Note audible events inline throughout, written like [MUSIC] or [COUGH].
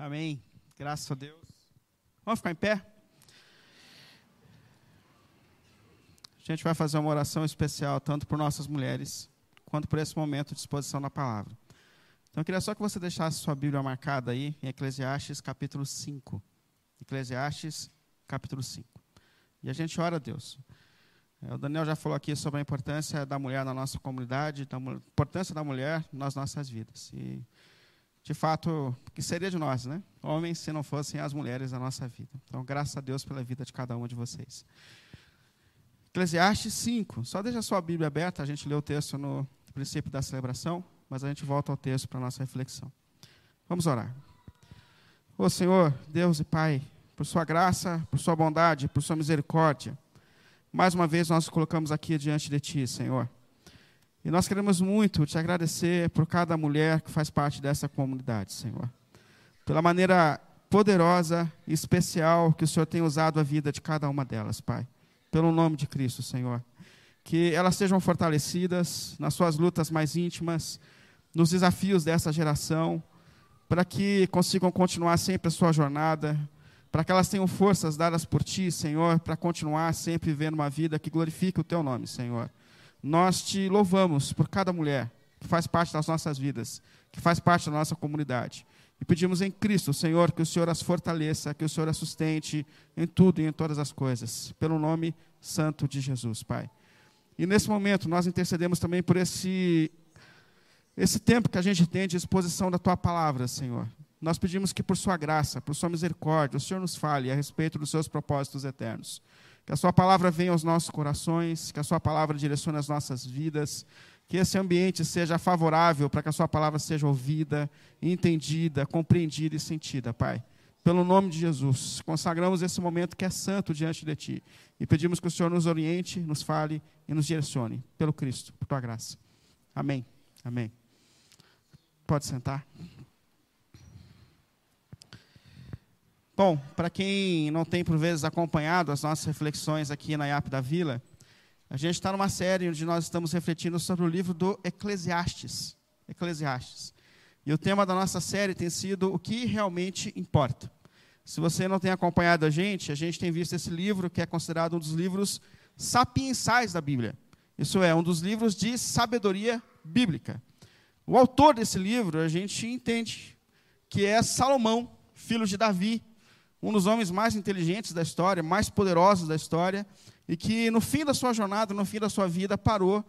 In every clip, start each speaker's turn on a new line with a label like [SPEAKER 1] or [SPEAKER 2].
[SPEAKER 1] Amém. Graças a Deus. Vamos ficar em pé? A gente vai fazer uma oração especial, tanto por nossas mulheres, quanto por esse momento de exposição da palavra. Então, eu queria só que você deixasse sua Bíblia marcada aí, em Eclesiastes capítulo 5. Eclesiastes capítulo 5. E a gente ora a Deus. É, o Daniel já falou aqui sobre a importância da mulher na nossa comunidade, da importância da mulher nas nossas vidas. E de fato, que seria de nós, né? Homens, se não fossem as mulheres da nossa vida. Então, graças a Deus pela vida de cada um de vocês. Eclesiastes 5. Só deixa a sua Bíblia aberta, a gente lê o texto no princípio da celebração, mas a gente volta ao texto para a nossa reflexão. Vamos orar. Ô Senhor, Deus e Pai, por sua graça, por sua bondade, por sua misericórdia, mais uma vez nós nos colocamos aqui diante de Ti, Senhor. E nós queremos muito te agradecer por cada mulher que faz parte dessa comunidade, Senhor. Pela maneira poderosa e especial que o Senhor tem usado a vida de cada uma delas, Pai. Pelo nome de Cristo, Senhor. Que elas sejam fortalecidas nas suas lutas mais íntimas, nos desafios dessa geração, para que consigam continuar sempre a sua jornada, para que elas tenham forças dadas por Ti, Senhor, para continuar sempre vivendo uma vida que glorifique o Teu nome, Senhor. Nós te louvamos por cada mulher que faz parte das nossas vidas, que faz parte da nossa comunidade. E pedimos em Cristo, Senhor, que o Senhor as fortaleça, que o Senhor as sustente em tudo e em todas as coisas, pelo nome santo de Jesus, Pai. E nesse momento nós intercedemos também por esse esse tempo que a gente tem de exposição da tua palavra, Senhor. Nós pedimos que por sua graça, por sua misericórdia, o Senhor nos fale a respeito dos seus propósitos eternos. Que a Sua palavra venha aos nossos corações, que a Sua palavra direcione as nossas vidas, que esse ambiente seja favorável para que a Sua palavra seja ouvida, entendida, compreendida e sentida, Pai. Pelo nome de Jesus, consagramos esse momento que é santo diante de Ti e pedimos que o Senhor nos oriente, nos fale e nos direcione, pelo Cristo, por Tua graça. Amém. Amém. Pode sentar. Bom, para quem não tem por vezes acompanhado as nossas reflexões aqui na IAP da Vila, a gente está numa série onde nós estamos refletindo sobre o livro do Eclesiastes. Eclesiastes. E o tema da nossa série tem sido o que realmente importa. Se você não tem acompanhado a gente, a gente tem visto esse livro que é considerado um dos livros sapiensais da Bíblia. Isso é, um dos livros de sabedoria bíblica. O autor desse livro, a gente entende que é Salomão, filho de Davi, um dos homens mais inteligentes da história, mais poderosos da história, e que no fim da sua jornada, no fim da sua vida, parou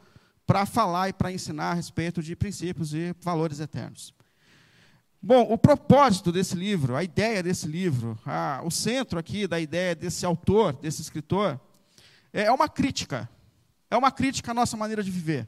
[SPEAKER 1] para falar e para ensinar a respeito de princípios e valores eternos. Bom, o propósito desse livro, a ideia desse livro, a, o centro aqui da ideia desse autor, desse escritor, é, é uma crítica. É uma crítica à nossa maneira de viver.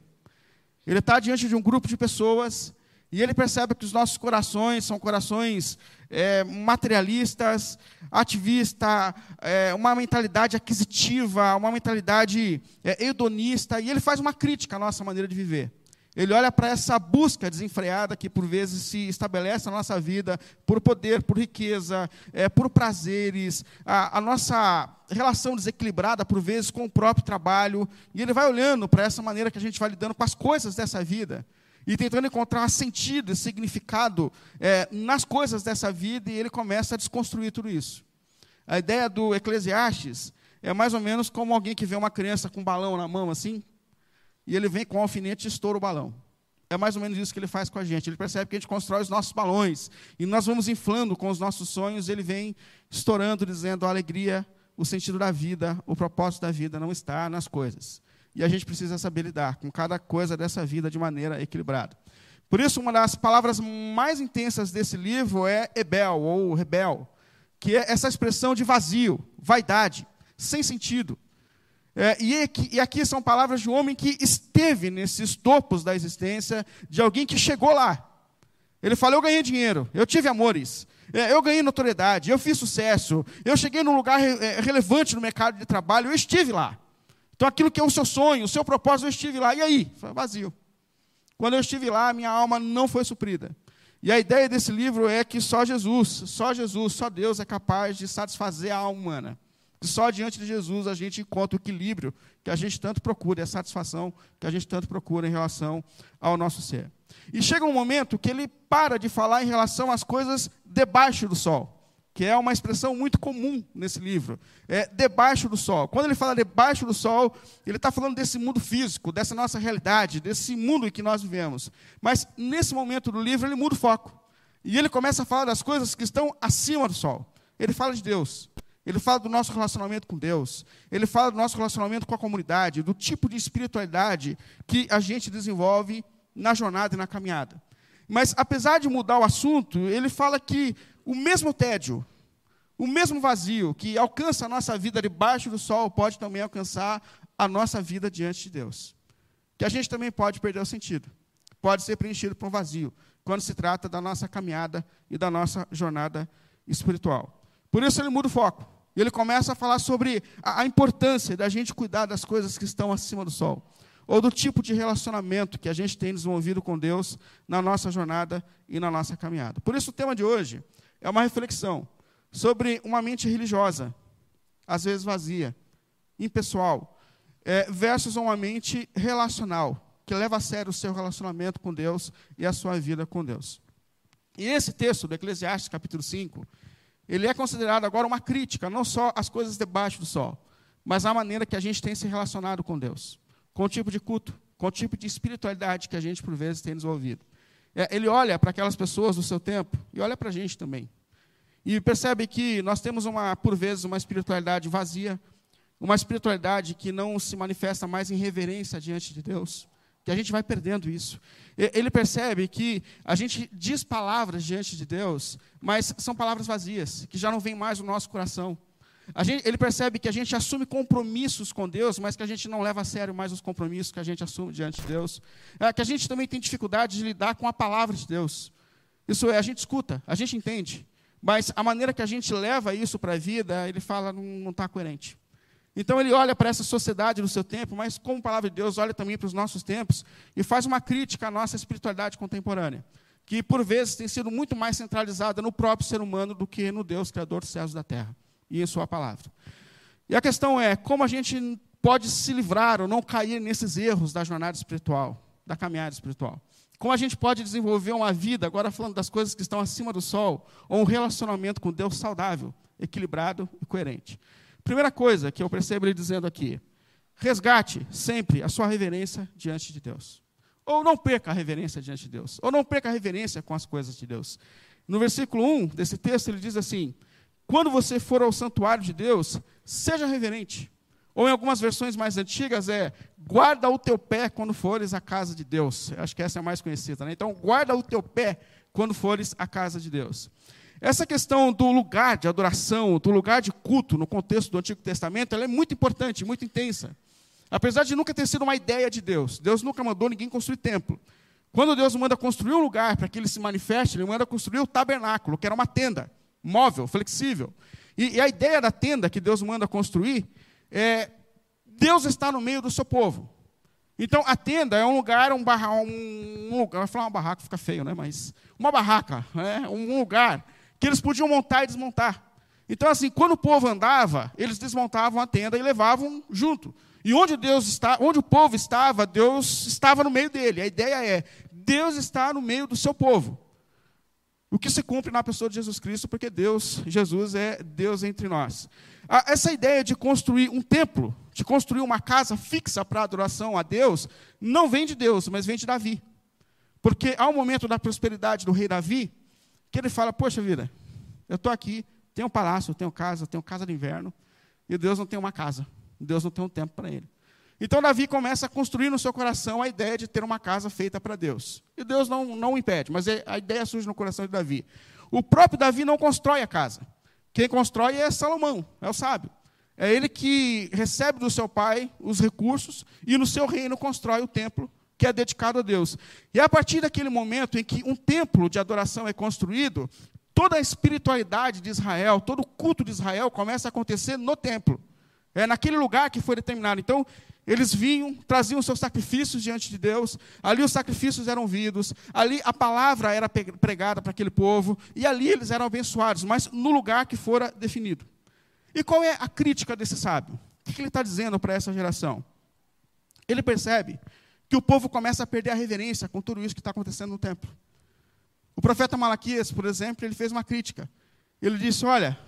[SPEAKER 1] Ele está diante de um grupo de pessoas e ele percebe que os nossos corações são corações é, materialistas, ativistas, é, uma mentalidade aquisitiva, uma mentalidade é, hedonista, e ele faz uma crítica à nossa maneira de viver. Ele olha para essa busca desenfreada que por vezes se estabelece na nossa vida por poder, por riqueza, é, por prazeres, a, a, nossa relação desequilibrada por vezes com o próprio trabalho, e ele vai olhando para essa maneira que a gente vai lidando com as coisas dessa vida e tentando encontrar sentido e significado é, nas coisas dessa vida, e ele começa a desconstruir tudo isso. A ideia do Eclesiastes é mais ou menos como alguém que vê uma criança com um balão na mão assim, e ele vem com um alfinete e estoura o balão. É mais ou menos isso que ele faz com a gente. Ele percebe que a gente constrói os nossos balões, e nós vamos inflando com os nossos sonhos, ele vem estourando, dizendo a alegria, o sentido da vida, o propósito da vida não está nas coisas. E a gente precisa saber lidar com cada coisa dessa vida de maneira equilibrada. Por isso, uma das palavras mais intensas desse livro é Ebel, ou rebel, que é essa expressão de vazio, vaidade, sem sentido. É, e, aqui, e aqui são palavras de um homem que esteve nesses topos da existência, de alguém que chegou lá. Ele fala: Eu ganhei dinheiro, eu tive amores, é, eu ganhei notoriedade, eu fiz sucesso, eu cheguei num lugar é, relevante no mercado de trabalho, eu estive lá. Então, aquilo que é o seu sonho, o seu propósito, eu estive lá. E aí? Foi vazio. Quando eu estive lá, minha alma não foi suprida. E a ideia desse livro é que só Jesus, só Jesus, só Deus é capaz de satisfazer a alma humana. Que só diante de Jesus a gente encontra o equilíbrio que a gente tanto procura, a satisfação que a gente tanto procura em relação ao nosso ser. E chega um momento que ele para de falar em relação às coisas debaixo do sol que é uma expressão muito comum nesse livro. É debaixo do sol. Quando ele fala debaixo do sol, ele está falando desse mundo físico, dessa nossa realidade, desse mundo em que nós vivemos. Mas nesse momento do livro, ele muda o foco. E ele começa a falar das coisas que estão acima do sol. Ele fala de Deus. Ele fala do nosso relacionamento com Deus. Ele fala do nosso relacionamento com a comunidade, do tipo de espiritualidade que a gente desenvolve na jornada e na caminhada. Mas, apesar de mudar o assunto, ele fala que o mesmo tédio, o mesmo vazio que alcança a nossa vida debaixo do sol, pode também alcançar a nossa vida diante de Deus. Que a gente também pode perder o sentido, pode ser preenchido por um vazio, quando se trata da nossa caminhada e da nossa jornada espiritual. Por isso ele muda o foco. E ele começa a falar sobre a, a importância da gente cuidar das coisas que estão acima do sol ou do tipo de relacionamento que a gente tem desenvolvido com Deus na nossa jornada e na nossa caminhada. Por isso, o tema de hoje é uma reflexão sobre uma mente religiosa, às vezes vazia, impessoal, é, versus uma mente relacional, que leva a sério o seu relacionamento com Deus e a sua vida com Deus. E esse texto do Eclesiastes, capítulo 5, ele é considerado agora uma crítica, não só às coisas debaixo do sol, mas à maneira que a gente tem se relacionado com Deus, com o tipo de culto, com o tipo de espiritualidade que a gente, por vezes, tem desenvolvido. É, ele olha para aquelas pessoas do seu tempo e olha para a gente também. E percebe que nós temos, uma, por vezes, uma espiritualidade vazia, uma espiritualidade que não se manifesta mais em reverência diante de Deus, que a gente vai perdendo isso. Ele percebe que a gente diz palavras diante de Deus, mas são palavras vazias, que já não vêm mais no nosso coração. Gente, ele percebe que a gente assume compromissos com Deus, mas que a gente não leva a sério mais os compromissos que a gente assume diante de Deus. É, que a gente também tem dificuldade de lidar com a palavra de Deus. Isso é, a gente escuta, a gente entende, mas a maneira que a gente leva isso para a vida, ele fala, não está coerente. Então ele olha para essa sociedade do seu tempo, mas como palavra de Deus, olha também para os nossos tempos e faz uma crítica à nossa espiritualidade contemporânea, que por vezes tem sido muito mais centralizada no próprio ser humano do que no Deus, Criador dos céus e da terra e em Sua palavra. E a questão é como a gente pode se livrar ou não cair nesses erros da jornada espiritual, da caminhada espiritual. Como a gente pode desenvolver uma vida, agora falando das coisas que estão acima do sol, ou um relacionamento com Deus saudável, equilibrado e coerente. Primeira coisa que eu percebo ele dizendo aqui: resgate sempre a sua reverência diante de Deus. Ou não perca a reverência diante de Deus. Ou não perca a reverência com as coisas de Deus. No versículo 1 desse texto, ele diz assim: quando você for ao santuário de Deus, seja reverente. Ou em algumas versões mais antigas é guarda o teu pé quando fores à casa de Deus. Acho que essa é a mais conhecida. Né? Então, guarda o teu pé quando fores à casa de Deus. Essa questão do lugar de adoração, do lugar de culto no contexto do Antigo Testamento, ela é muito importante, muito intensa. Apesar de nunca ter sido uma ideia de Deus, Deus nunca mandou ninguém construir templo. Quando Deus manda construir um lugar para que ele se manifeste, ele manda construir o tabernáculo, que era uma tenda móvel, flexível. E, e, a ideia da tenda que Deus manda construir é Deus está no meio do seu povo. Então a tenda é um lugar, um barra, um, lugar, falar uma barraca fica feio, né? Mas uma barraca, né? um lugar que eles podiam montar e desmontar. Então assim, quando o povo andava, eles desmontavam a tenda e levavam junto. E onde Deus está, onde o povo estava, Deus estava no meio dele. A ideia é Deus está no meio do seu povo. O que se cumpre na pessoa de Jesus Cristo, porque Deus, Jesus é Deus entre nós. Essa ideia de construir um templo, de construir uma casa fixa para adoração a Deus, não vem de Deus, mas vem de Davi. Porque há um momento da prosperidade do rei Davi, que ele fala: Poxa vida, eu estou aqui, tenho um palácio, tenho casa, tenho casa de inverno, e Deus não tem uma casa, Deus não tem um tempo para ele. Então Davi começa a construir no seu coração a ideia de ter uma casa feita para Deus. E Deus não, não o impede, mas é, a ideia surge no coração de Davi. O próprio Davi não constrói a casa. Quem constrói é Salomão, é o sábio. É ele que recebe do seu pai os recursos e no seu reino constrói o templo que é dedicado a Deus. E a partir daquele momento em que um templo de adoração é construído, toda a espiritualidade de Israel, todo o culto de Israel começa a acontecer no templo. É naquele lugar que foi determinado. Então, eles vinham, traziam seus sacrifícios diante de Deus, ali os sacrifícios eram ouvidos, ali a palavra era pregada para aquele povo, e ali eles eram abençoados, mas no lugar que fora definido. E qual é a crítica desse sábio? O que ele está dizendo para essa geração? Ele percebe que o povo começa a perder a reverência com tudo isso que está acontecendo no templo. O profeta Malaquias, por exemplo, ele fez uma crítica. Ele disse: Olha,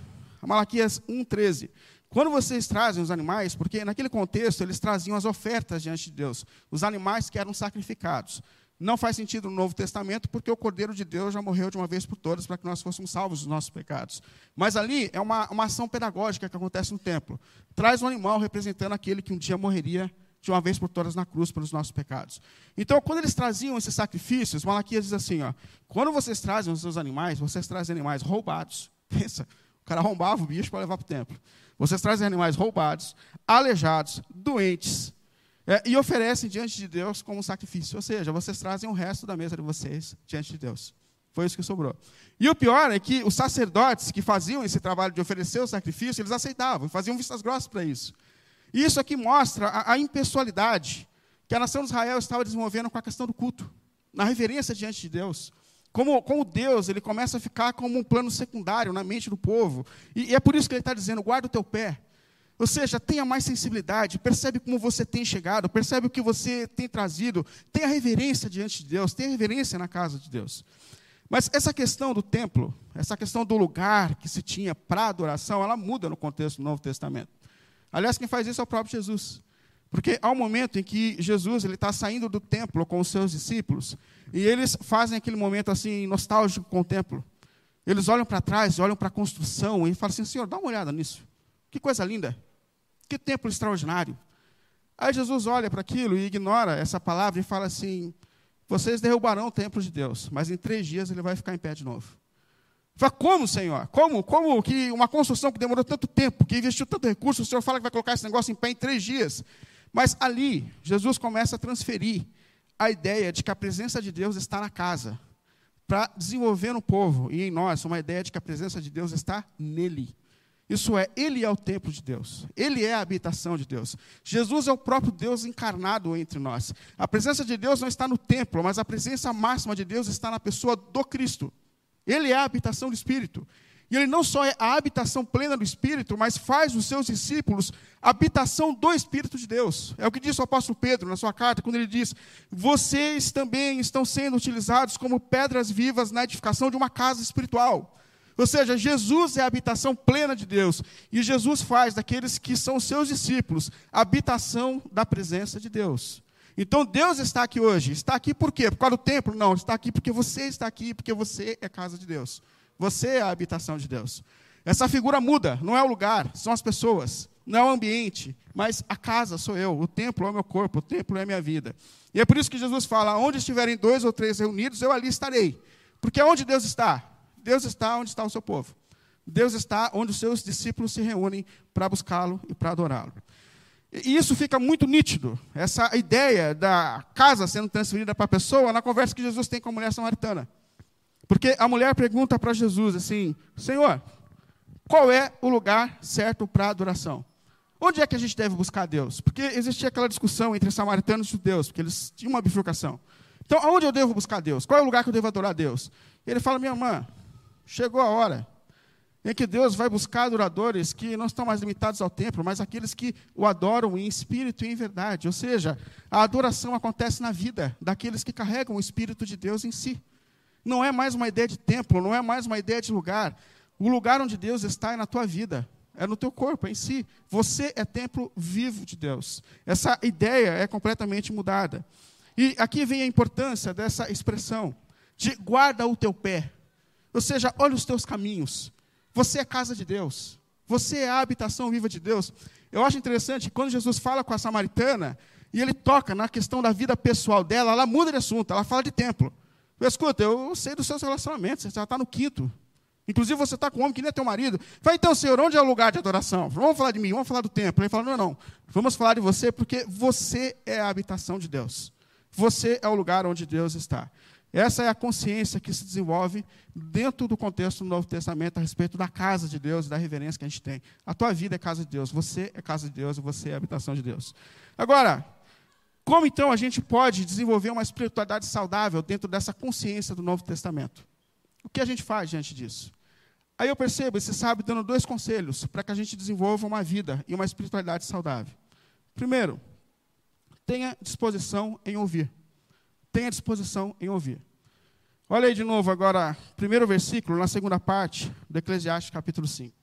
[SPEAKER 1] Malaquias 1,13. Quando vocês trazem os animais, porque naquele contexto eles traziam as ofertas diante de Deus, os animais que eram sacrificados. Não faz sentido no Novo Testamento, porque o Cordeiro de Deus já morreu de uma vez por todas para que nós fôssemos salvos dos nossos pecados. Mas ali é uma, uma ação pedagógica que acontece no templo. Traz um animal representando aquele que um dia morreria de uma vez por todas na cruz pelos nossos pecados. Então, quando eles traziam esses sacrifícios, Malaquias diz assim: ó, quando vocês trazem os seus animais, vocês trazem animais roubados. [LAUGHS] Pensa, o cara roubava o bicho para levar para o templo. Vocês trazem animais roubados, aleijados, doentes, é, e oferecem diante de Deus como sacrifício. Ou seja, vocês trazem o resto da mesa de vocês diante de Deus. Foi isso que sobrou. E o pior é que os sacerdotes que faziam esse trabalho de oferecer o sacrifício, eles aceitavam, faziam vistas grossas para isso. E isso aqui mostra a, a impessoalidade que a nação de Israel estava desenvolvendo com a questão do culto, na reverência diante de Deus. Como, como Deus, ele começa a ficar como um plano secundário na mente do povo. E, e é por isso que ele está dizendo: guarda o teu pé, ou seja, tenha mais sensibilidade, percebe como você tem chegado, percebe o que você tem trazido, tenha reverência diante de Deus, tenha reverência na casa de Deus. Mas essa questão do templo, essa questão do lugar que se tinha para adoração, ela muda no contexto do Novo Testamento. Aliás, quem faz isso é o próprio Jesus. Porque há um momento em que Jesus ele está saindo do templo com os seus discípulos, e eles fazem aquele momento assim nostálgico com o templo. Eles olham para trás, olham para a construção e falam assim: Senhor, dá uma olhada nisso. Que coisa linda. Que templo extraordinário. Aí Jesus olha para aquilo e ignora essa palavra e fala assim: vocês derrubarão o templo de Deus, mas em três dias ele vai ficar em pé de novo. Fala, como, Senhor? Como? Como que uma construção que demorou tanto tempo, que investiu tanto recurso, o Senhor fala que vai colocar esse negócio em pé em três dias? Mas ali, Jesus começa a transferir a ideia de que a presença de Deus está na casa, para desenvolver no povo e em nós uma ideia de que a presença de Deus está nele. Isso é, Ele é o templo de Deus, Ele é a habitação de Deus. Jesus é o próprio Deus encarnado entre nós. A presença de Deus não está no templo, mas a presença máxima de Deus está na pessoa do Cristo. Ele é a habitação do Espírito. E ele não só é a habitação plena do Espírito, mas faz os seus discípulos habitação do Espírito de Deus. É o que diz o apóstolo Pedro na sua carta, quando ele diz: Vocês também estão sendo utilizados como pedras vivas na edificação de uma casa espiritual. Ou seja, Jesus é a habitação plena de Deus. E Jesus faz daqueles que são seus discípulos a habitação da presença de Deus. Então Deus está aqui hoje. Está aqui por quê? Por causa do templo? Não, está aqui porque você está aqui, porque você é casa de Deus. Você é a habitação de Deus. Essa figura muda, não é o lugar, são as pessoas, não é o ambiente, mas a casa sou eu, o templo é o meu corpo, o templo é a minha vida. E é por isso que Jesus fala: onde estiverem dois ou três reunidos, eu ali estarei. Porque onde Deus está? Deus está onde está o seu povo. Deus está onde os seus discípulos se reúnem para buscá-lo e para adorá-lo. E isso fica muito nítido, essa ideia da casa sendo transferida para a pessoa, na conversa que Jesus tem com a mulher samaritana. Porque a mulher pergunta para Jesus assim: Senhor, qual é o lugar certo para adoração? Onde é que a gente deve buscar Deus? Porque existia aquela discussão entre samaritanos e judeus, porque eles tinham uma bifurcação. Então, aonde eu devo buscar Deus? Qual é o lugar que eu devo adorar Deus? Ele fala: Minha irmã, Chegou a hora em que Deus vai buscar adoradores que não estão mais limitados ao templo, mas aqueles que o adoram em espírito e em verdade. Ou seja, a adoração acontece na vida daqueles que carregam o Espírito de Deus em si. Não é mais uma ideia de templo, não é mais uma ideia de lugar. O lugar onde Deus está é na tua vida, é no teu corpo, é em si. Você é templo vivo de Deus. Essa ideia é completamente mudada. E aqui vem a importância dessa expressão de guarda o teu pé. Ou seja, olha os teus caminhos. Você é casa de Deus. Você é a habitação viva de Deus. Eu acho interessante quando Jesus fala com a samaritana e ele toca na questão da vida pessoal dela, ela muda de assunto, ela fala de templo. Escuta, eu sei dos seus relacionamentos, você já está no quinto. Inclusive você está com um homem que nem é teu marido. Fala, então, Senhor, onde é o lugar de adoração? Vamos falar de mim, vamos falar do templo. Ele fala, não, não, vamos falar de você, porque você é a habitação de Deus. Você é o lugar onde Deus está. Essa é a consciência que se desenvolve dentro do contexto do Novo Testamento a respeito da casa de Deus, da reverência que a gente tem. A tua vida é casa de Deus, você é casa de Deus você é habitação de Deus. Agora, como então a gente pode desenvolver uma espiritualidade saudável dentro dessa consciência do Novo Testamento? O que a gente faz diante disso? Aí eu percebo esse sábio dando dois conselhos para que a gente desenvolva uma vida e uma espiritualidade saudável. Primeiro, tenha disposição em ouvir tenha disposição em ouvir. Olha aí de novo agora, primeiro versículo, na segunda parte do Eclesiastes, capítulo 5.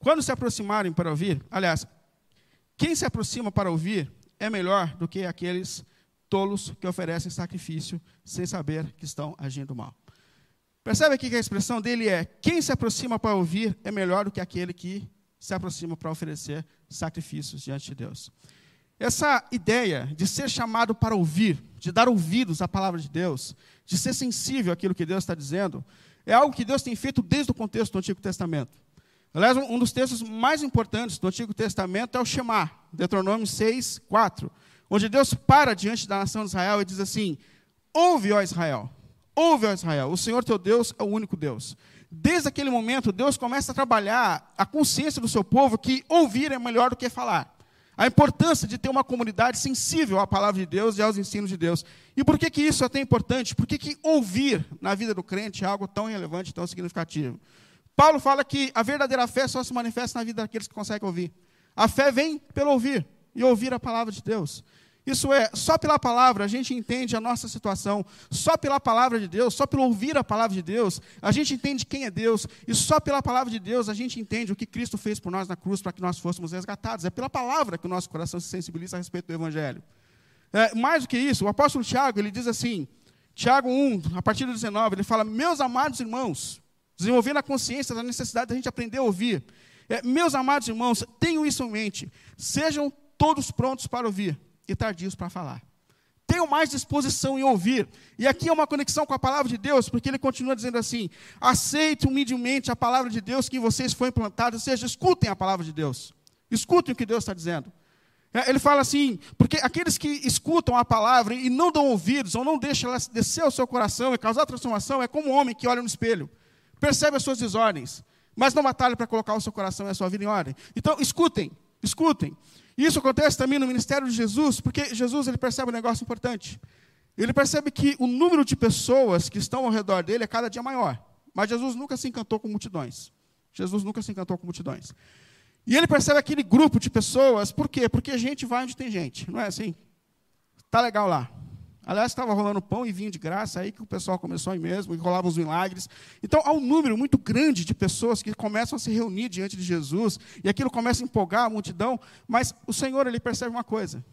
[SPEAKER 1] Quando se aproximarem para ouvir, aliás, quem se aproxima para ouvir é melhor do que aqueles tolos que oferecem sacrifício sem saber que estão agindo mal. Percebe aqui que a expressão dele é: quem se aproxima para ouvir é melhor do que aquele que se aproxima para oferecer sacrifícios diante de Deus. Essa ideia de ser chamado para ouvir, de dar ouvidos à palavra de Deus, de ser sensível àquilo que Deus está dizendo, é algo que Deus tem feito desde o contexto do Antigo Testamento. Aliás, um dos textos mais importantes do Antigo Testamento é o Shema, Deuteronômio 6, 4, onde Deus para diante da nação de Israel e diz assim: Ouve, ó Israel, ouve, ó Israel, o Senhor teu Deus é o único Deus. Desde aquele momento, Deus começa a trabalhar a consciência do seu povo que ouvir é melhor do que falar. A importância de ter uma comunidade sensível à palavra de Deus e aos ensinos de Deus. E por que, que isso é tão importante? Por que, que ouvir na vida do crente é algo tão relevante, tão significativo? Paulo fala que a verdadeira fé só se manifesta na vida daqueles que conseguem ouvir. A fé vem pelo ouvir e ouvir a palavra de Deus. Isso é, só pela palavra a gente entende a nossa situação, só pela palavra de Deus, só pelo ouvir a palavra de Deus, a gente entende quem é Deus, e só pela palavra de Deus a gente entende o que Cristo fez por nós na cruz para que nós fôssemos resgatados. É pela palavra que o nosso coração se sensibiliza a respeito do Evangelho. É, mais do que isso, o apóstolo Tiago, ele diz assim, Tiago 1, a partir do 19, ele fala, meus amados irmãos, desenvolvendo a consciência da necessidade da gente aprender a ouvir. É, meus amados irmãos, tenham isso em mente. Sejam todos prontos para ouvir e tardios para falar. Tenham mais disposição em ouvir. E aqui é uma conexão com a palavra de Deus, porque ele continua dizendo assim: aceitem humildemente a palavra de Deus que em vocês foi implantada, ou seja, escutem a palavra de Deus. Escutem o que Deus está dizendo. É, ele fala assim, porque aqueles que escutam a palavra e não dão ouvidos, ou não deixam ela descer ao seu coração e causar transformação, é como um homem que olha no espelho percebe as suas desordens, mas não batalha para colocar o seu coração e a sua vida em ordem. Então, escutem, escutem. Isso acontece também no ministério de Jesus, porque Jesus ele percebe um negócio importante. Ele percebe que o número de pessoas que estão ao redor dele é cada dia maior. Mas Jesus nunca se encantou com multidões. Jesus nunca se encantou com multidões. E ele percebe aquele grupo de pessoas, por quê? Porque a gente vai onde tem gente, não é assim? Tá legal lá. Aliás, estava rolando pão e vinho de graça, aí que o pessoal começou aí mesmo, e rolavam os milagres. Então, há um número muito grande de pessoas que começam a se reunir diante de Jesus, e aquilo começa a empolgar a multidão, mas o Senhor, ele percebe uma coisa.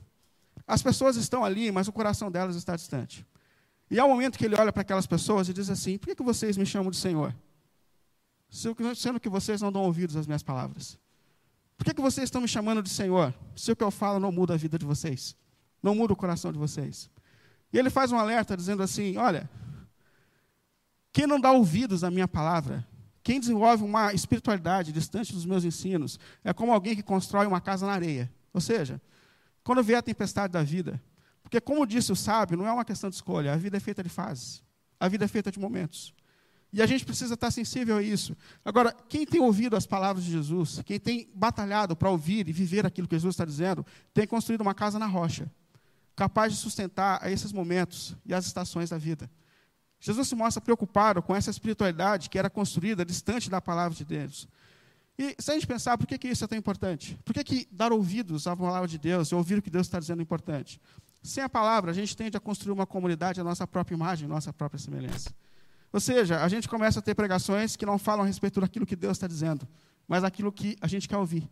[SPEAKER 1] As pessoas estão ali, mas o coração delas está distante. E há um momento que ele olha para aquelas pessoas e diz assim, por que, que vocês me chamam de Senhor? Sendo que vocês não dão ouvidos às minhas palavras. Por que, que vocês estão me chamando de Senhor? Se o que eu falo não muda a vida de vocês, não muda o coração de vocês. E ele faz um alerta dizendo assim: olha, quem não dá ouvidos à minha palavra, quem desenvolve uma espiritualidade distante dos meus ensinos, é como alguém que constrói uma casa na areia. Ou seja, quando vier a tempestade da vida, porque, como disse o sábio, não é uma questão de escolha, a vida é feita de fases, a vida é feita de momentos. E a gente precisa estar sensível a isso. Agora, quem tem ouvido as palavras de Jesus, quem tem batalhado para ouvir e viver aquilo que Jesus está dizendo, tem construído uma casa na rocha capaz de sustentar a esses momentos e as estações da vida. Jesus se mostra preocupado com essa espiritualidade que era construída distante da palavra de Deus. E se a gente pensar, por que, que isso é tão importante? Por que, que dar ouvidos à palavra de Deus e ouvir o que Deus está dizendo é importante? Sem a palavra, a gente tende a construir uma comunidade à nossa própria imagem, à nossa própria semelhança. Ou seja, a gente começa a ter pregações que não falam a respeito daquilo que Deus está dizendo, mas daquilo que a gente quer ouvir.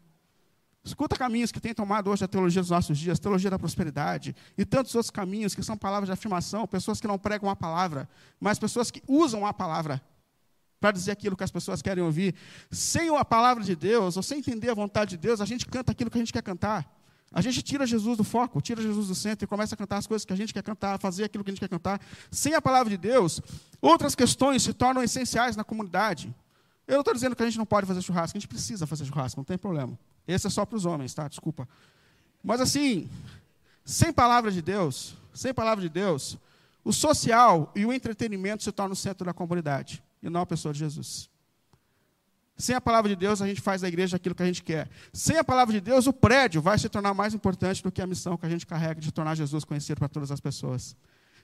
[SPEAKER 1] Escuta caminhos que tem tomado hoje a teologia dos nossos dias, teologia da prosperidade, e tantos outros caminhos que são palavras de afirmação, pessoas que não pregam a palavra, mas pessoas que usam a palavra para dizer aquilo que as pessoas querem ouvir. Sem a palavra de Deus, ou sem entender a vontade de Deus, a gente canta aquilo que a gente quer cantar. A gente tira Jesus do foco, tira Jesus do centro e começa a cantar as coisas que a gente quer cantar, fazer aquilo que a gente quer cantar. Sem a palavra de Deus, outras questões se tornam essenciais na comunidade. Eu não estou dizendo que a gente não pode fazer churrasco, a gente precisa fazer churrasco, não tem problema. Esse é só para os homens, tá? Desculpa. Mas assim, sem palavra de Deus, sem palavra de Deus, o social e o entretenimento se tornam o centro da comunidade, e não a pessoa de Jesus. Sem a palavra de Deus, a gente faz da igreja aquilo que a gente quer. Sem a palavra de Deus, o prédio vai se tornar mais importante do que a missão que a gente carrega de tornar Jesus conhecido para todas as pessoas.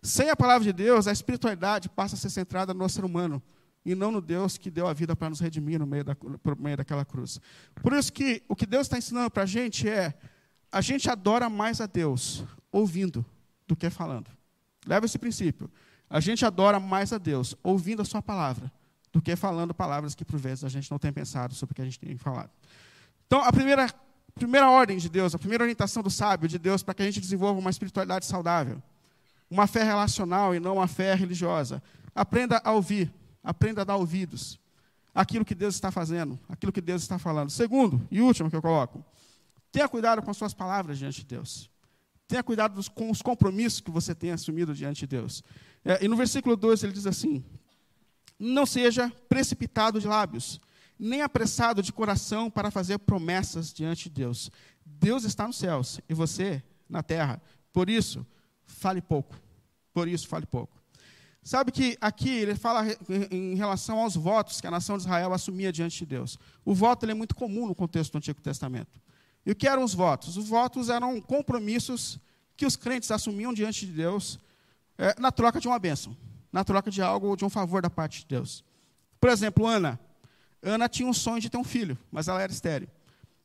[SPEAKER 1] Sem a palavra de Deus, a espiritualidade passa a ser centrada no ser humano, e não no Deus que deu a vida para nos redimir no meio, da, no meio daquela cruz. Por isso que o que Deus está ensinando para a gente é, a gente adora mais a Deus ouvindo do que falando. Leva esse princípio. A gente adora mais a Deus ouvindo a sua palavra do que falando palavras que, por vezes, a gente não tem pensado sobre o que a gente tem falado. Então, a primeira, primeira ordem de Deus, a primeira orientação do sábio de Deus para que a gente desenvolva uma espiritualidade saudável, uma fé relacional e não uma fé religiosa. Aprenda a ouvir, aprenda a dar ouvidos àquilo que Deus está fazendo, aquilo que Deus está falando. Segundo e último que eu coloco, tenha cuidado com as suas palavras diante de Deus. Tenha cuidado com os compromissos que você tem assumido diante de Deus. É, e no versículo 12 ele diz assim: Não seja precipitado de lábios, nem apressado de coração para fazer promessas diante de Deus. Deus está nos céus e você na terra. Por isso, fale pouco. Por isso, fale pouco. Sabe que aqui ele fala em relação aos votos que a nação de Israel assumia diante de Deus. O voto é muito comum no contexto do Antigo Testamento. E o que eram os votos? Os votos eram compromissos que os crentes assumiam diante de Deus é, na troca de uma bênção, na troca de algo ou de um favor da parte de Deus. Por exemplo, Ana. Ana tinha um sonho de ter um filho, mas ela era estéril.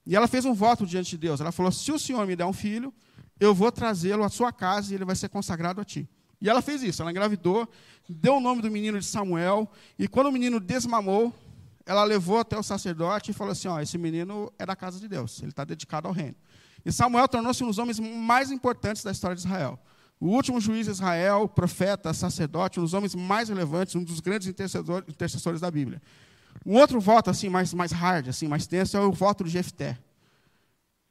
[SPEAKER 1] E ela fez um voto diante de Deus. Ela falou: Se o Senhor me der um filho, eu vou trazê-lo à sua casa e ele vai ser consagrado a ti. E ela fez isso. Ela engravidou, deu o nome do menino de Samuel. E quando o menino desmamou, ela levou até o sacerdote e falou assim: ó, esse menino é da casa de Deus, ele está dedicado ao reino. E Samuel tornou-se um dos homens mais importantes da história de Israel. O último juiz de Israel, profeta, sacerdote, um dos homens mais relevantes, um dos grandes intercessores da Bíblia. Um outro voto assim mais, mais hard, assim mais tenso, é o voto de Jefté.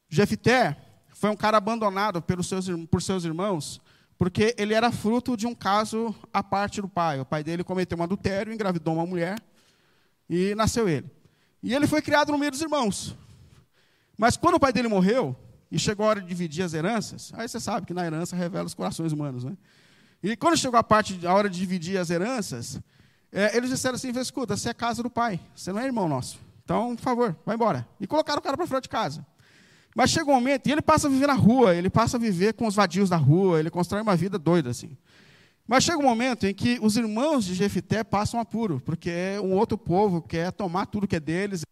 [SPEAKER 1] Jefté foi um cara abandonado pelos seus, por seus irmãos, porque ele era fruto de um caso à parte do pai. O pai dele cometeu um adultério, engravidou uma mulher, e nasceu ele. E ele foi criado no meio dos irmãos. Mas quando o pai dele morreu, e chegou a hora de dividir as heranças, aí você sabe que na herança revela os corações humanos. Né? E quando chegou a parte, a hora de dividir as heranças, é, eles disseram assim: escuta, você é casa do pai, você não é irmão nosso. Então, por favor, vai embora. E colocaram o cara para fora de casa. Mas chega um momento, e ele passa a viver na rua, ele passa a viver com os vadios da rua, ele constrói uma vida doida assim. Mas chega um momento em que os irmãos de Jefité passam apuro, porque um outro povo quer tomar tudo que é deles.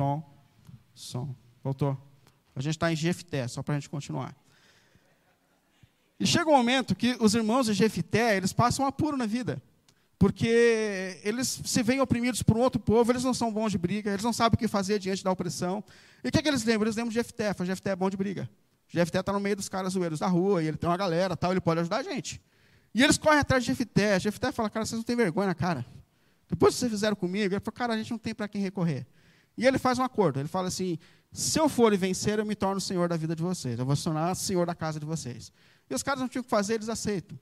[SPEAKER 1] Som, som. Voltou. A gente está em Jefté, só para a gente continuar. E chega um momento que os irmãos de Jefité, eles passam apuro na vida. Porque eles se veem oprimidos por um outro povo, eles não são bons de briga, eles não sabem o que fazer diante da opressão. E o que, é que eles lembram? Eles lembram de Jefté, fala, Jefté é bom de briga. Jefté está no meio dos caras zoeiros da rua, e ele tem uma galera, tal, ele pode ajudar a gente. E eles correm atrás de Jefté. Jefté fala, cara, vocês não têm vergonha na cara. Depois que vocês fizeram comigo, ele fala, cara, a gente não tem para quem recorrer. E ele faz um acordo, ele fala assim, se eu for e vencer, eu me torno senhor da vida de vocês, eu vou se tornar senhor da casa de vocês. E os caras não tinham o que fazer, eles aceitam.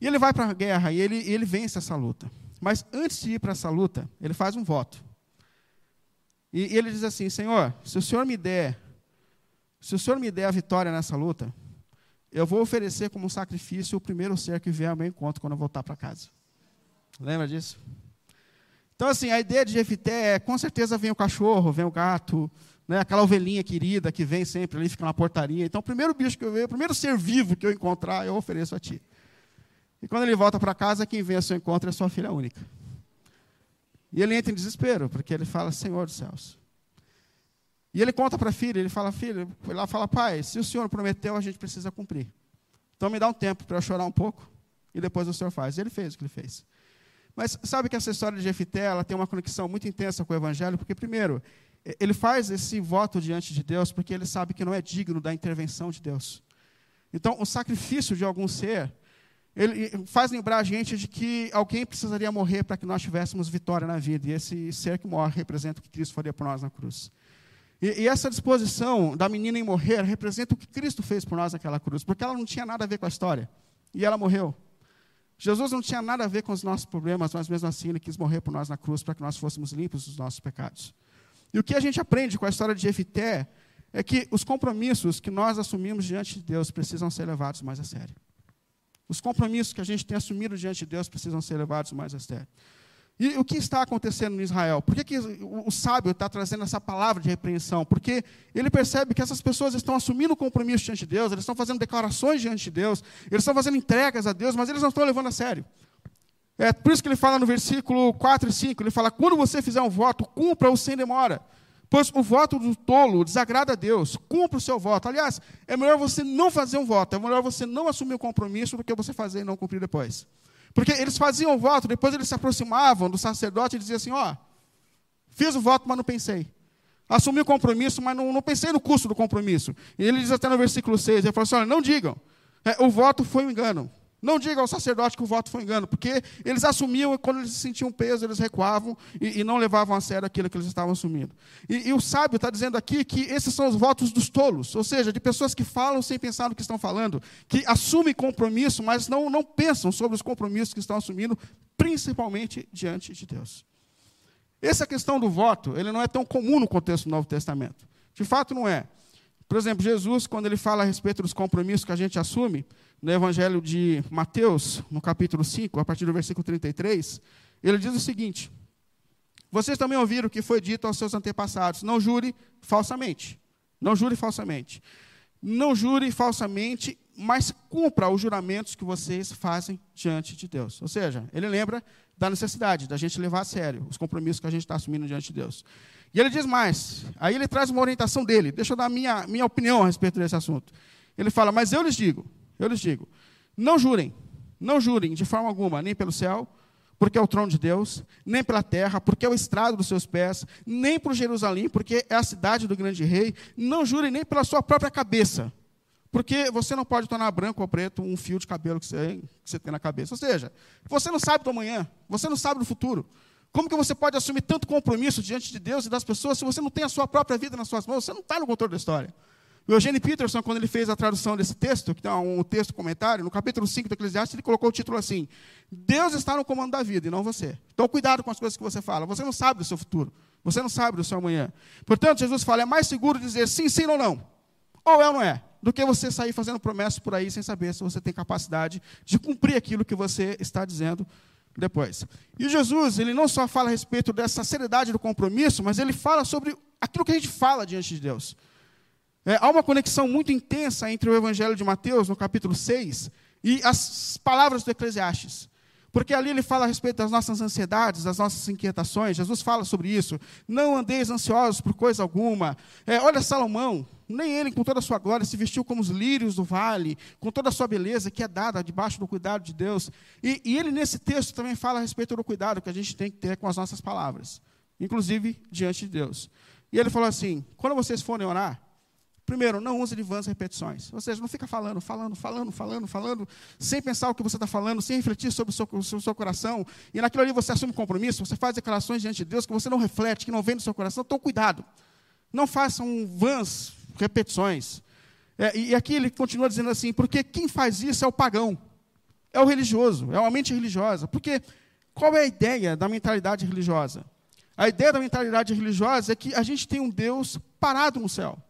[SPEAKER 1] E ele vai para a guerra e ele, ele vence essa luta. Mas antes de ir para essa luta, ele faz um voto. E, e ele diz assim: Senhor, se o Senhor me der, se o Senhor me der a vitória nessa luta, eu vou oferecer como sacrifício o primeiro ser que vier ao meu encontro quando eu voltar para casa. Lembra disso? Então, assim, a ideia de Jefité é, com certeza vem o cachorro, vem o gato, né, aquela ovelhinha querida que vem sempre ali, fica na portaria. Então, o primeiro bicho que eu ver, o primeiro ser vivo que eu encontrar, eu ofereço a ti. E quando ele volta para casa, quem vem ao seu encontro é sua filha única. E ele entra em desespero, porque ele fala, Senhor dos céus. E ele conta para a filha, ele fala, filha, lá fala, pai, se o senhor prometeu, a gente precisa cumprir. Então me dá um tempo para eu chorar um pouco, e depois o senhor faz. E ele fez o que ele fez. Mas sabe que essa história de Jefité, ela tem uma conexão muito intensa com o Evangelho, porque, primeiro, ele faz esse voto diante de Deus porque ele sabe que não é digno da intervenção de Deus. Então, o sacrifício de algum ser, ele faz lembrar a gente de que alguém precisaria morrer para que nós tivéssemos vitória na vida. E esse ser que morre representa o que Cristo faria por nós na cruz. E, e, essa disposição da menina em morrer representa o que Cristo fez por nós naquela cruz, porque ela não tinha nada a ver com a história. E ela morreu. Jesus não tinha nada a ver com os nossos problemas, mas mesmo assim ele quis morrer por nós na cruz para que nós fôssemos limpos dos nossos pecados. E o que a gente aprende com a história de Jefité é que os compromissos que nós assumimos diante de Deus precisam ser levados mais a sério. Os compromissos que a gente tem assumido diante de Deus precisam ser levados mais a sério. E o que está acontecendo em Israel? Por que, que o sábio está trazendo essa palavra de repreensão? Porque ele percebe que essas pessoas estão assumindo compromisso diante de Deus, eles estão fazendo declarações diante de Deus, eles estão fazendo entregas a Deus, mas eles não estão levando a sério. É por isso que ele fala no versículo 4 e 5, ele fala, quando você fizer um voto, cumpra-o sem demora. Pois o voto do tolo desagrada a Deus. Cumpra o seu voto. Aliás, é melhor você não fazer um voto, é melhor você não assumir o compromisso do que você fazer e não cumprir depois. Porque eles faziam o voto, depois eles se aproximavam do sacerdote e diziam assim: Ó, fiz o voto, mas não pensei. Assumi o compromisso, mas não, não pensei no custo do compromisso. E ele diz até no versículo 6, ele fala assim: olha, não digam, é, o voto foi um engano. Não diga ao sacerdote que o voto foi engano, porque eles assumiam e quando eles sentiam peso, eles recuavam e, e, não levavam a sério aquilo que eles estavam assumindo. E, e o sábio está dizendo aqui que esses são os votos dos tolos, ou seja, de pessoas que falam sem pensar no que estão falando, que assumem compromisso, mas não, não pensam sobre os compromissos que estão assumindo, principalmente diante de Deus. Essa questão do voto, ele não é tão comum no contexto do Novo Testamento. De fato, não é. Por exemplo, Jesus, quando ele fala a respeito dos compromissos que a gente assume, no Evangelho de Mateus, no capítulo 5, a partir do versículo 33, ele diz o seguinte: Vocês também ouviram o que foi dito aos seus antepassados: não jure falsamente. Não jure falsamente. Não jure falsamente, mas cumpra os juramentos que vocês fazem diante de Deus. Ou seja, ele lembra da necessidade da gente levar a sério os compromissos que a gente está assumindo diante de Deus. E ele diz mais, aí ele traz uma orientação dele, deixa eu dar minha, minha opinião a respeito desse assunto. Ele fala, mas eu lhes digo, eu lhes digo: não jurem, não jurem de forma alguma, nem pelo céu, porque é o trono de Deus, nem pela terra, porque é o estrado dos seus pés, nem por Jerusalém, porque é a cidade do grande rei. Não jurem nem pela sua própria cabeça, porque você não pode tornar branco ou preto um fio de cabelo que você, que você tem na cabeça. Ou seja, você não sabe do amanhã, você não sabe do futuro. Como que você pode assumir tanto compromisso diante de Deus e das pessoas se você não tem a sua própria vida nas suas mãos? Você não está no controle da história. O Eugênio Peterson, quando ele fez a tradução desse texto, que tem um texto comentário, no capítulo 5 do Eclesiastes, ele colocou o título assim: Deus está no comando da vida e não você. Então, cuidado com as coisas que você fala. Você não sabe do seu futuro. Você não sabe do seu amanhã. Portanto, Jesus fala: é mais seguro dizer sim, sim ou não. Ou é ou não é. Do que você sair fazendo promessas por aí sem saber se você tem capacidade de cumprir aquilo que você está dizendo depois. E Jesus, ele não só fala a respeito dessa seriedade do compromisso, mas ele fala sobre aquilo que a gente fala diante de Deus. É, há uma conexão muito intensa entre o Evangelho de Mateus, no capítulo 6, e as palavras do Eclesiastes. Porque ali ele fala a respeito das nossas ansiedades, das nossas inquietações. Jesus fala sobre isso. Não andeis ansiosos por coisa alguma. É, olha Salomão, nem ele, com toda a sua glória, se vestiu como os lírios do vale, com toda a sua beleza que é dada debaixo do cuidado de Deus. E, e ele, nesse texto, também fala a respeito do cuidado que a gente tem que ter com as nossas palavras, inclusive diante de Deus. E ele falou assim: quando vocês forem orar, Primeiro, não use de vãs repetições. Ou seja, não fica falando, falando, falando, falando, falando, sem pensar o que você está falando, sem refletir sobre o seu, o seu, coração. E naquilo ali você assume compromisso, você faz declarações diante de Deus que você não reflete, que não vem do seu coração. Então, cuidado. Não façam vãs repetições. É, e aqui ele continua dizendo assim, porque quem faz isso é o pagão, é o religioso, é uma mente religiosa. Porque qual é a ideia da mentalidade religiosa? A ideia da mentalidade religiosa é que a gente tem um Deus parado no céu.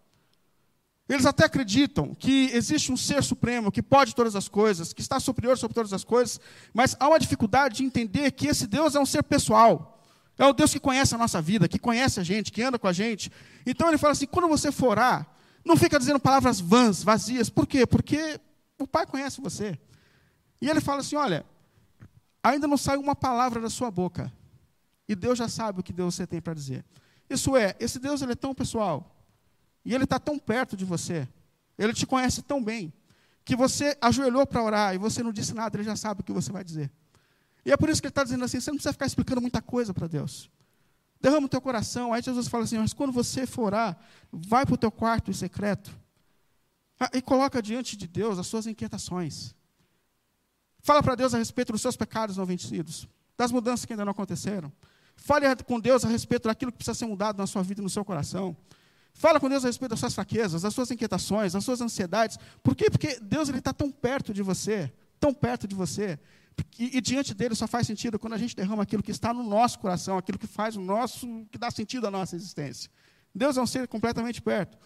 [SPEAKER 1] Eles até acreditam que existe um ser supremo que pode todas as coisas, que está superior sobre todas as coisas, mas há uma dificuldade de entender que esse Deus é um ser pessoal. É o Deus que conhece a nossa vida, que conhece a gente, que anda com a gente. Então ele fala assim: quando você for orar, não fica dizendo palavras vãs, vazias. Por quê? Porque o Pai conhece você. E ele fala assim: olha, ainda não sai uma palavra da sua boca. E Deus já sabe o que Deus você tem para dizer. Isso é, esse Deus ele é tão pessoal e Ele está tão perto de você, Ele te conhece tão bem, que você ajoelhou para orar e você não disse nada, Ele já sabe o que você vai dizer. E é por isso que Ele está dizendo assim: você não precisa ficar explicando muita coisa para Deus. Derrama o teu coração. Aí Jesus fala assim: mas quando você for orar, vai para o teu quarto em secreto e coloca diante de Deus as suas inquietações. Fala para Deus a respeito dos seus pecados não vencidos, das mudanças que ainda não aconteceram. Fale com Deus a respeito daquilo que precisa ser mudado na sua vida e no seu coração. Fala com Deus a respeito das suas fraquezas, das suas inquietações, das suas ansiedades. Por quê? Porque Deus está tão perto de você, tão perto de você. E, e, diante dele só faz sentido quando a gente derrama aquilo que está no nosso coração, aquilo que faz o nosso, que dá sentido à nossa existência. Deus é um ser completamente perto.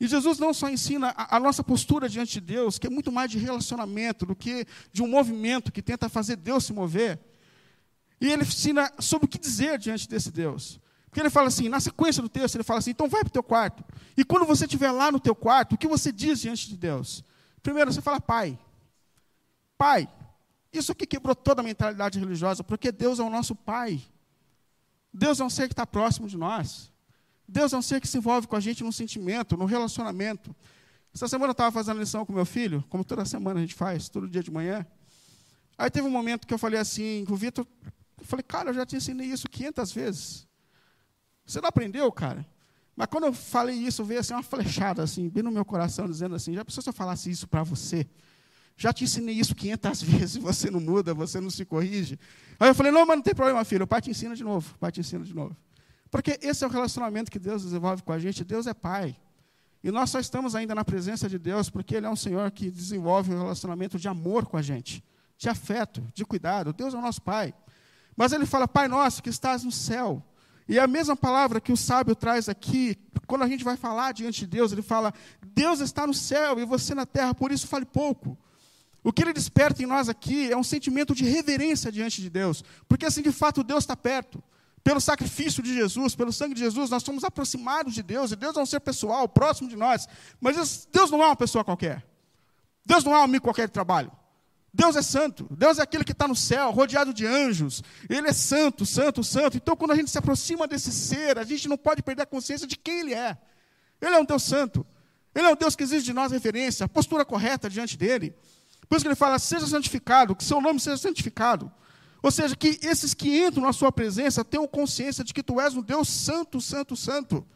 [SPEAKER 1] E Jesus não só ensina a, a, nossa postura diante de Deus, que é muito mais de relacionamento do que de um movimento que tenta fazer Deus se mover. E ele ensina sobre o que dizer diante desse Deus. Porque ele fala assim, na sequência do texto, ele fala assim, então vai para o teu quarto. E quando você estiver lá no teu quarto, o que você diz diante de Deus? Primeiro, você fala, Pai. Pai. Isso aqui quebrou toda a mentalidade religiosa, porque Deus é o nosso Pai. Deus é um ser que está próximo de nós. Deus é um ser que se envolve com a gente no sentimento, no relacionamento. Essa semana eu estava fazendo lição com meu filho, como toda semana a gente faz, todo dia de manhã. Aí teve um momento que eu falei assim, com o Vitor, eu falei, cara, eu já te ensinei isso 500 vezes. Você não aprendeu, cara? Mas quando eu falei isso, veio assim uma flechada, assim, bem no meu coração, dizendo assim, já pensou se eu falasse isso para você? Já te ensinei isso 500 [LAUGHS] vezes, você não muda, você não se corrige. Aí eu falei, não, mas não tem problema, filho, o pai te ensina de novo, o pai te ensina de novo. Porque esse é o relacionamento que Deus desenvolve com a gente, Deus é pai. E nós só estamos ainda na presença de Deus porque Ele é um Senhor que desenvolve um relacionamento de amor com a gente, de afeto, de cuidado. Deus é o nosso pai. Mas Ele fala, Pai nosso que estás no céu, e a mesma palavra que o sábio traz aqui, quando a gente vai falar diante de Deus, ele fala: Deus está no céu e você na terra, por isso fale pouco. O que ele desperta em nós aqui é um sentimento de reverência diante de Deus, porque assim de fato Deus está perto. Pelo sacrifício de Jesus, pelo sangue de Jesus, nós somos aproximados de Deus, e Deus é um ser pessoal, próximo de nós. Mas Deus não é uma pessoa qualquer. Deus não é um amigo qualquer de trabalho. Deus é santo. Deus é aquele que está no céu, rodeado de anjos. Ele é santo, santo, santo. Então, quando a gente se aproxima desse ser, a gente não pode perder a consciência de quem ele é. Ele é um Deus santo. Ele é um Deus que exige de nós referência, a postura correta diante dele. Por isso que ele fala: seja santificado, que seu nome seja santificado. Ou seja, que esses que entram na sua presença tenham consciência de que tu és um Deus santo, santo, santo.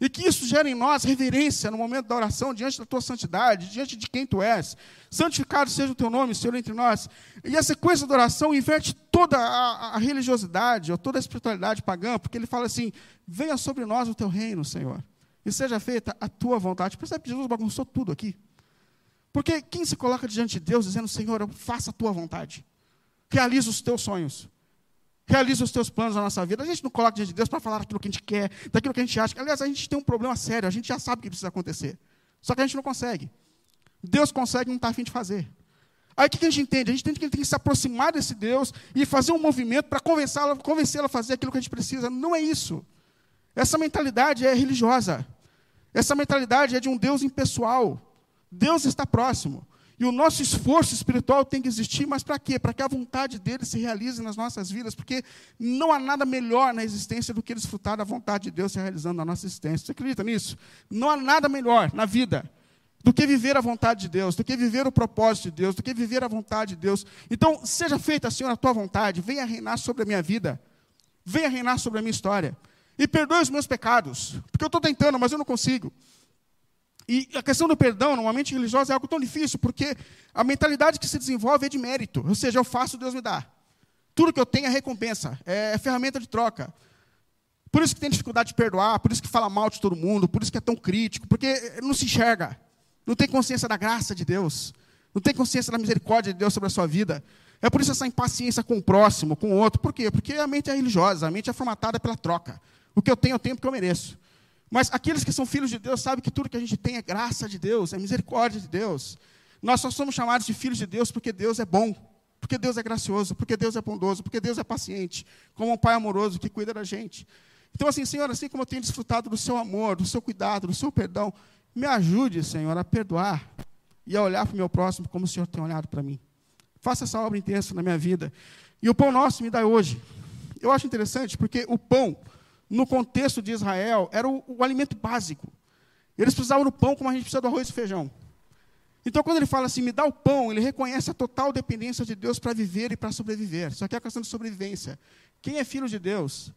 [SPEAKER 1] E que isso gere em nós reverência no momento da oração, diante da tua santidade, diante de quem tu és. Santificado seja o teu nome, Senhor, entre nós. E a sequência da oração inverte toda a, a religiosidade, ou toda a espiritualidade pagã, porque ele fala assim: venha sobre nós o teu reino, Senhor, e seja feita a tua vontade. Percebe que Jesus bagunçou tudo aqui? Porque quem se coloca diante de Deus dizendo, Senhor, faça a tua vontade, realiza os teus sonhos, realiza os teus planos na nossa vida. A gente não coloca diante de Deus para falar aquilo que a gente quer, daquilo que a gente acha. Aliás, a gente tem um problema sério, a gente já sabe o que precisa acontecer. Só que a gente não consegue. Deus consegue, não está afim de fazer. Aí o que a gente entende? A gente entende que ele tem que se aproximar desse Deus e fazer um movimento para convencê-lo convencê a fazer aquilo que a gente precisa. Não é isso. Essa mentalidade é religiosa. Essa mentalidade é de um Deus impessoal. Deus está próximo. E o nosso esforço espiritual tem que existir, mas para quê? Para que a vontade dele se realize nas nossas vidas, porque não há nada melhor na existência do que desfrutar da vontade de Deus se realizando na nossa existência. Você acredita nisso? Não há nada melhor na vida do que viver a vontade de Deus, do que viver o propósito de Deus, do que viver a vontade de Deus. Então, seja feita, Senhor, a tua vontade, venha reinar sobre a minha vida, venha reinar sobre a minha história, e perdoe os meus pecados, porque eu estou tentando, mas eu não consigo. E a questão do perdão, normalmente religiosa, é algo tão difícil, porque a mentalidade que se desenvolve é de mérito. Ou seja, eu faço, Deus me dá. Tudo que eu tenho é recompensa, é ferramenta de troca. Por isso que tem dificuldade de perdoar, por isso que fala mal de todo mundo, por isso que é tão crítico, porque não se enxerga, não tem consciência da graça de Deus, não tem consciência da misericórdia de Deus sobre a sua vida. É por isso essa impaciência com o próximo, com o outro. Por quê? Porque a mente é religiosa, a mente é formatada pela troca. O que eu tenho, eu tenho porque eu mereço. Mas aqueles que são filhos de Deus sabem que tudo que a gente tem é graça de Deus, é misericórdia de Deus. Nós só somos chamados de filhos de Deus porque Deus é bom, porque Deus é gracioso, porque Deus é bondoso, porque Deus é paciente, como um pai amoroso que cuida da gente. Então, assim, Senhor, assim como eu tenho desfrutado do seu amor, do seu cuidado, do seu perdão, me ajude, Senhor, a perdoar e a olhar para o meu próximo como o Senhor tem olhado para mim. Faça essa obra intensa na minha vida. E o pão nosso me dá hoje. Eu acho interessante porque o pão no contexto de Israel, era o, o, alimento básico. Eles precisavam do pão como a gente precisa do arroz e feijão. Então, quando ele fala assim, me dá o pão, ele reconhece a total dependência de Deus para viver e para sobreviver. Isso aqui é a questão de sobrevivência. Quem é filho de Deus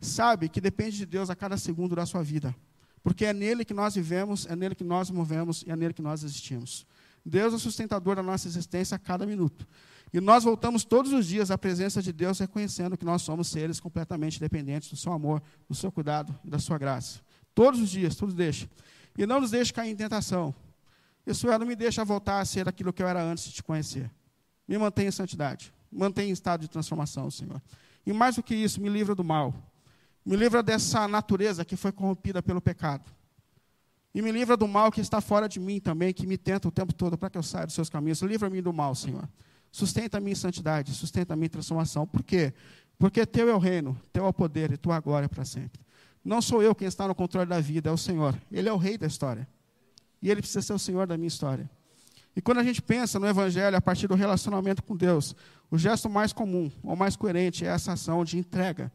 [SPEAKER 1] sabe que depende de Deus a cada segundo da sua vida. Porque é nele que nós vivemos, é nele que nós movemos e é nele que nós existimos. Deus é o sustentador da nossa existência a cada minuto. E nós voltamos todos os dias à presença de Deus, reconhecendo que nós somos seres completamente dependentes do seu amor, do seu cuidado e da sua graça. Todos os dias, tudo deixa. E não nos deixe cair em tentação. Isso é, não me deixa voltar a ser aquilo que eu era antes de te conhecer. Me mantenha em santidade. Mantenha em estado de transformação, Senhor. E mais do que isso, me livra do mal. Me livra dessa natureza que foi corrompida pelo pecado. E me livra do mal que está fora de mim também, que me tenta o tempo todo para que eu saia dos seus caminhos. Livra-me do mal, Senhor. Sustenta a minha santidade, sustenta a minha transformação. Por quê? Porque teu é o reino, teu é o poder e tua glória para sempre. Não sou eu quem está no controle da vida, é o Senhor. Ele é o rei da história. E ele precisa ser o Senhor da minha história. E quando a gente pensa no Evangelho a partir do relacionamento com Deus, o gesto mais comum ou mais coerente é essa ação de entrega,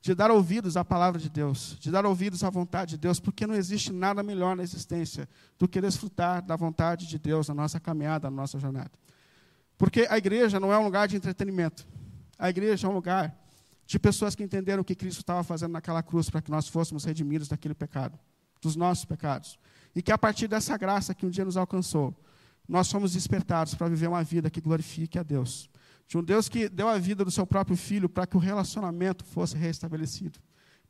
[SPEAKER 1] de dar ouvidos à palavra de Deus, de dar ouvidos à vontade de Deus, porque não existe nada melhor na existência do que desfrutar da vontade de Deus na nossa caminhada, na nossa jornada. Porque a igreja não é um lugar de entretenimento. A igreja é um lugar de pessoas que entenderam o que Cristo estava fazendo naquela cruz para que nós fôssemos redimidos daquele pecado, dos nossos pecados. E que a partir dessa graça que um dia nos alcançou, nós somos despertados para viver uma vida que glorifique a Deus. De um Deus que deu a vida do seu próprio filho para que o relacionamento fosse restabelecido.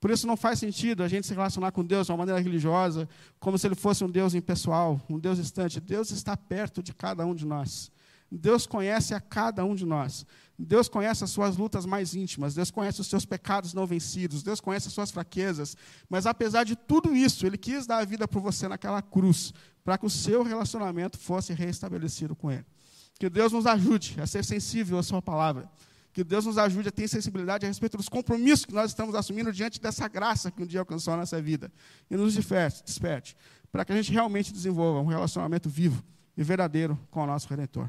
[SPEAKER 1] Por isso não faz sentido a gente se relacionar com Deus de uma maneira religiosa, como se ele fosse um Deus impessoal, um Deus distante. Deus está perto de cada um de nós. Deus conhece a cada um de nós. Deus conhece as suas lutas mais íntimas, Deus conhece os seus pecados não vencidos, Deus conhece as suas fraquezas. Mas apesar de tudo isso, Ele quis dar a vida por você naquela cruz, para que o seu relacionamento fosse restabelecido com Ele. Que Deus nos ajude a ser sensível à Sua palavra. Que Deus nos ajude a ter sensibilidade a respeito dos compromissos que nós estamos assumindo diante dessa graça que um dia alcançou a nossa vida. E nos desperte para que a gente realmente desenvolva um relacionamento vivo e verdadeiro com o nosso Redentor.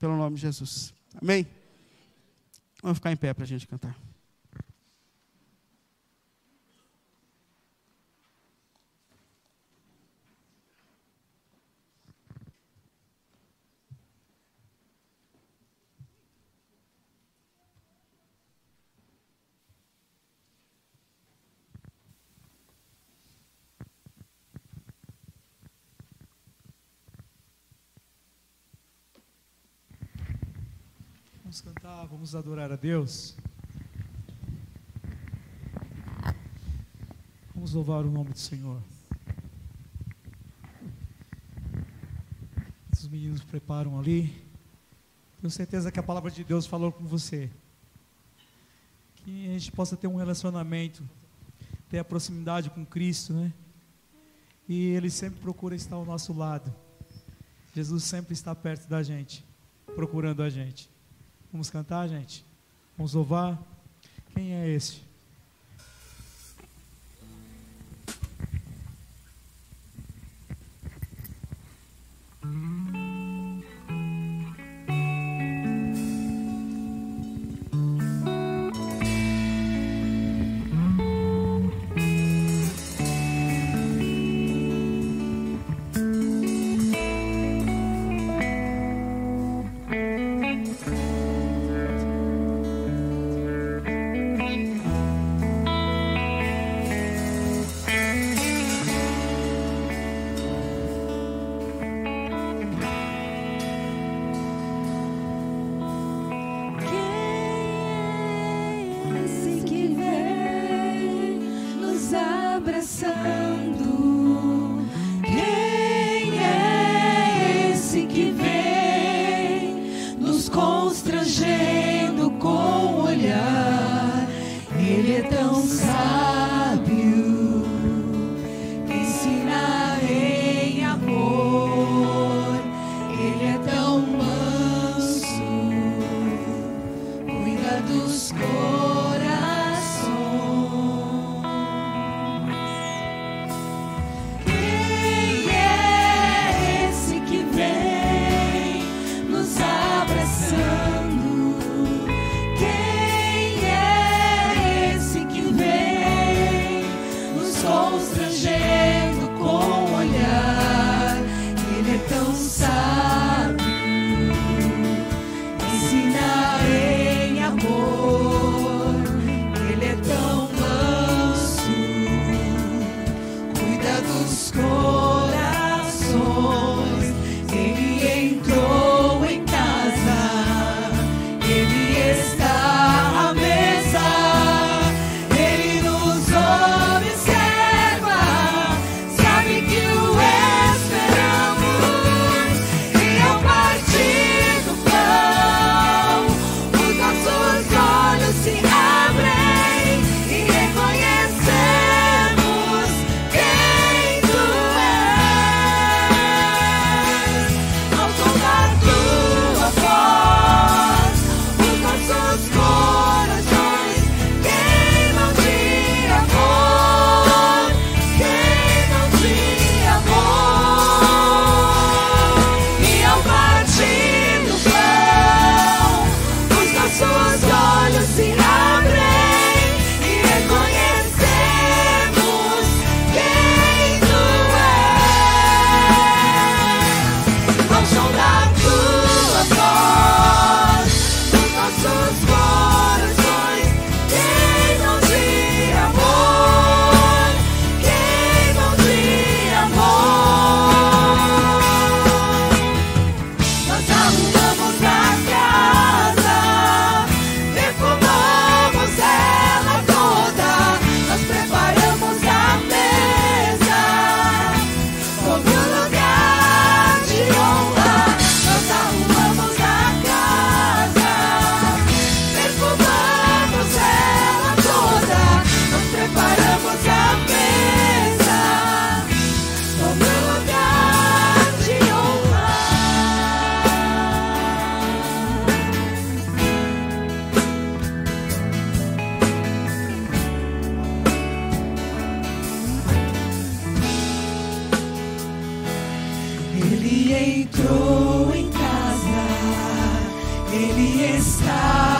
[SPEAKER 1] Pelo nome de Jesus. Amém? Vamos ficar em pé para a gente cantar.
[SPEAKER 2] Vamos cantar, vamos adorar a Deus. Vamos louvar o nome do Senhor. Os meninos preparam ali. Tenho certeza que a palavra de Deus falou com você. Que a gente possa ter um relacionamento, ter a proximidade com Cristo, né? E Ele sempre procura estar ao nosso lado. Jesus sempre está perto da gente, procurando a gente. Vamos cantar, gente? Vamos louvar? Quem é esse?
[SPEAKER 3] Ele entrou em casa,
[SPEAKER 1] Ele está.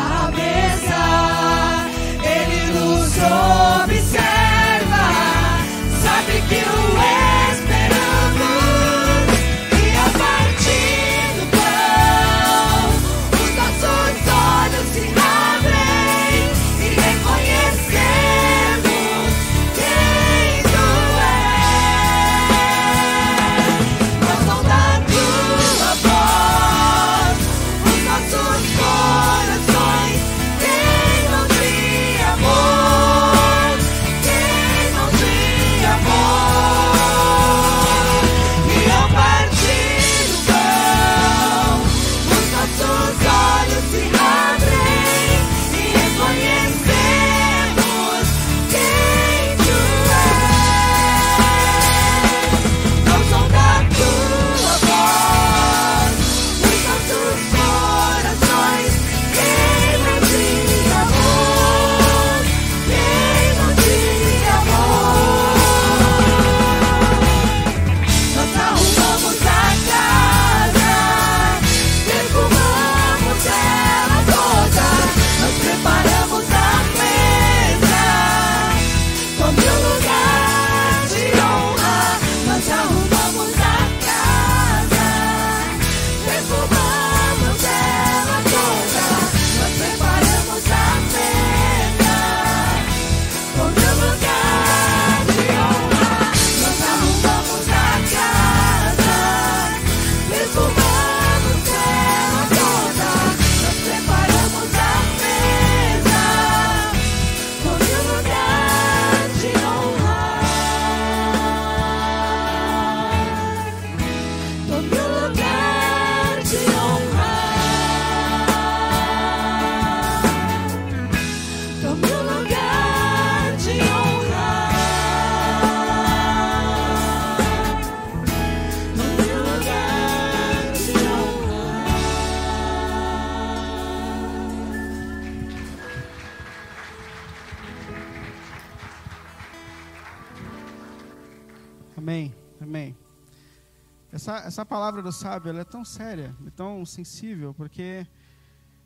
[SPEAKER 1] Palavra do sábio é tão séria, tão sensível, porque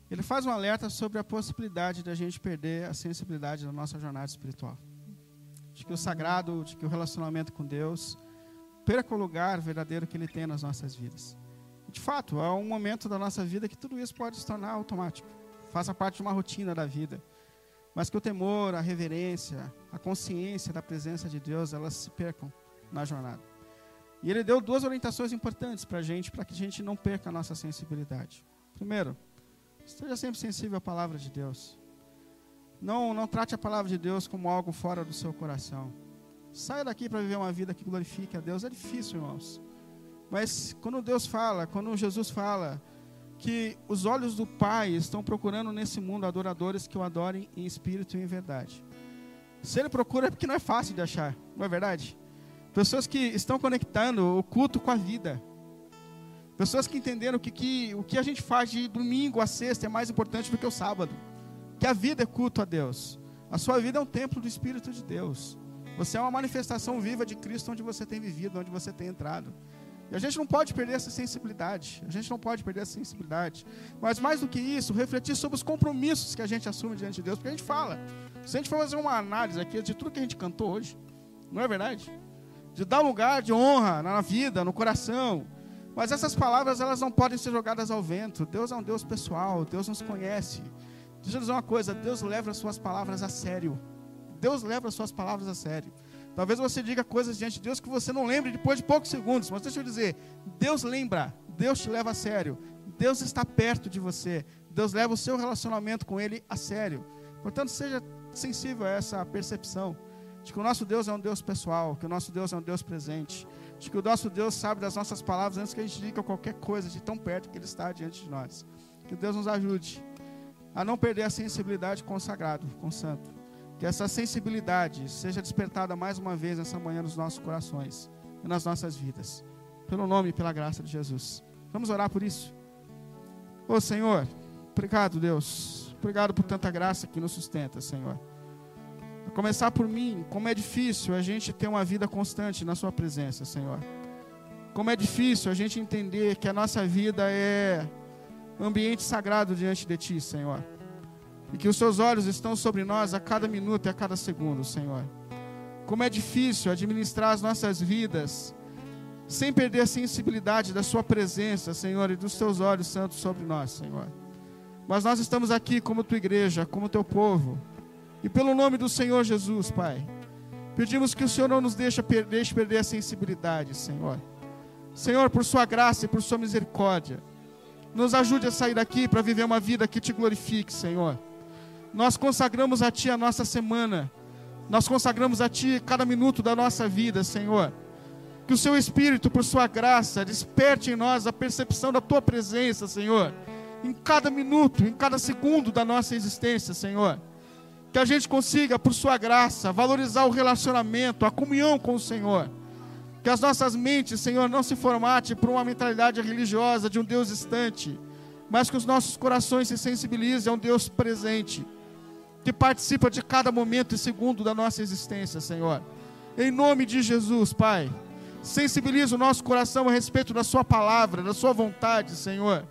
[SPEAKER 1] ele faz um alerta sobre a possibilidade de a gente perder a sensibilidade da nossa jornada espiritual. De que o sagrado, de que o relacionamento com Deus perca o lugar verdadeiro que ele tem nas nossas vidas. De fato, há um momento da nossa vida que tudo isso pode se tornar automático, faça parte de uma rotina da vida. Mas que o temor, a reverência, a consciência da presença de Deus, elas se percam na jornada. E ele deu duas orientações importantes para a gente, para que a gente não perca a nossa sensibilidade. Primeiro, esteja sempre sensível à palavra de Deus. Não, não trate a palavra de Deus como algo fora do seu coração. Saia daqui para viver uma vida que glorifique a Deus. É difícil, irmãos. Mas quando Deus fala, quando Jesus fala que os olhos do Pai estão procurando nesse mundo adoradores que o adorem em espírito e em verdade. Se ele procura é porque não é fácil de achar, não é verdade? Pessoas que estão conectando o culto com a vida. Pessoas que entenderam que, que o que a gente faz de domingo a sexta é mais importante do que o sábado. Que a vida é culto a Deus. A sua vida é um templo do Espírito de Deus. Você é uma manifestação viva de Cristo onde você tem vivido, onde você tem entrado. E a gente não pode perder essa sensibilidade. A gente não pode perder essa sensibilidade. Mas mais do que isso, refletir sobre os compromissos que a gente assume diante de Deus. Porque a gente fala. Se a gente for fazer uma análise aqui de tudo que a gente cantou hoje, não é verdade? De dar lugar de honra na vida, no coração. Mas essas palavras, elas não podem ser jogadas ao vento. Deus é um Deus pessoal, Deus nos conhece. Deixa eu dizer uma coisa, Deus leva as suas palavras a sério. Deus leva as suas palavras a sério. Talvez você diga coisas diante de Deus que você não lembre depois de poucos segundos, mas deixa eu dizer, Deus lembra, Deus te leva a sério. Deus está perto de você. Deus leva o seu relacionamento com Ele a sério. Portanto, seja sensível a essa percepção de que o nosso Deus é um Deus pessoal, que o nosso Deus é um Deus presente, de que o nosso Deus sabe das nossas palavras antes que a gente diga qualquer coisa, de tão perto que Ele está diante de nós. Que Deus nos ajude a não perder a sensibilidade com o sagrado, com o santo. Que essa sensibilidade seja despertada mais uma vez nessa manhã nos nossos corações e nas nossas vidas. Pelo nome e pela graça de Jesus. Vamos orar por isso. Ô Senhor, obrigado, Deus. Obrigado por tanta graça que nos sustenta, Senhor. Começar por mim, como é difícil a gente ter uma vida constante na Sua presença, Senhor. Como é difícil a gente entender que a nossa vida é ambiente sagrado diante de Ti, Senhor. E que os Seus olhos estão sobre nós a cada minuto e a cada segundo, Senhor. Como é difícil administrar as nossas vidas sem perder a sensibilidade da Sua presença, Senhor, e dos Teus olhos santos sobre nós, Senhor. Mas nós estamos aqui como Tua igreja, como Teu povo, e pelo nome do Senhor Jesus, Pai, pedimos que o Senhor não nos deixe, deixe perder a sensibilidade, Senhor. Senhor, por Sua graça e por Sua misericórdia, nos ajude a sair daqui para viver uma vida que te glorifique, Senhor. Nós consagramos a Ti a nossa semana, nós consagramos a Ti cada minuto da nossa vida, Senhor. Que o Seu Espírito, por Sua graça, desperte em nós a percepção da Tua presença, Senhor, em cada minuto, em cada segundo da nossa existência, Senhor. Que a gente consiga, por Sua graça, valorizar o relacionamento, a comunhão com o Senhor. Que as nossas mentes, Senhor, não se formate por uma mentalidade religiosa de um Deus distante, mas que os nossos corações se sensibilizem a um Deus presente que participa de cada momento e segundo da nossa existência, Senhor. Em nome de Jesus, Pai, sensibiliza o nosso coração a respeito da Sua palavra, da Sua vontade, Senhor.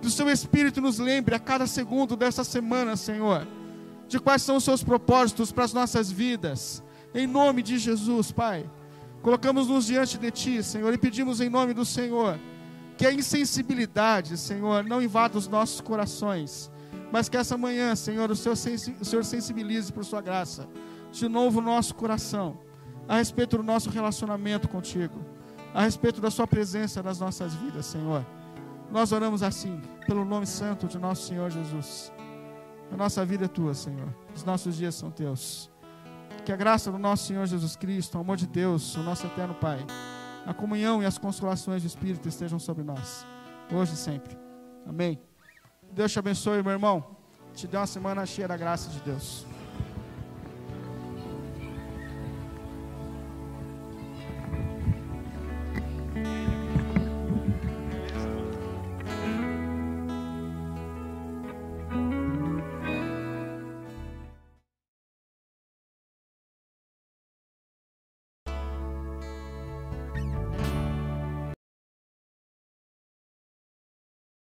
[SPEAKER 1] Que o Seu Espírito nos lembre a cada segundo dessa semana, Senhor, de quais são os Seus propósitos para as nossas vidas. Em nome de Jesus, Pai, colocamos-nos diante de Ti, Senhor, e pedimos em nome do Senhor que a insensibilidade, Senhor, não invada os nossos corações mas que essa manhã, Senhor, o Senhor, Senhor sensibilize por Sua graça de novo o nosso coração a respeito do nosso relacionamento contigo, a respeito da Sua presença nas nossas vidas, Senhor. Nós oramos assim, pelo nome santo de nosso Senhor Jesus. A nossa vida é tua, Senhor. Os nossos dias são teus. Que a graça do nosso Senhor Jesus Cristo, o amor de Deus, o nosso eterno Pai, a comunhão e as consolações do Espírito estejam sobre nós, hoje e sempre. Amém. Deus te abençoe, meu irmão. Te dê uma semana cheia da graça de Deus.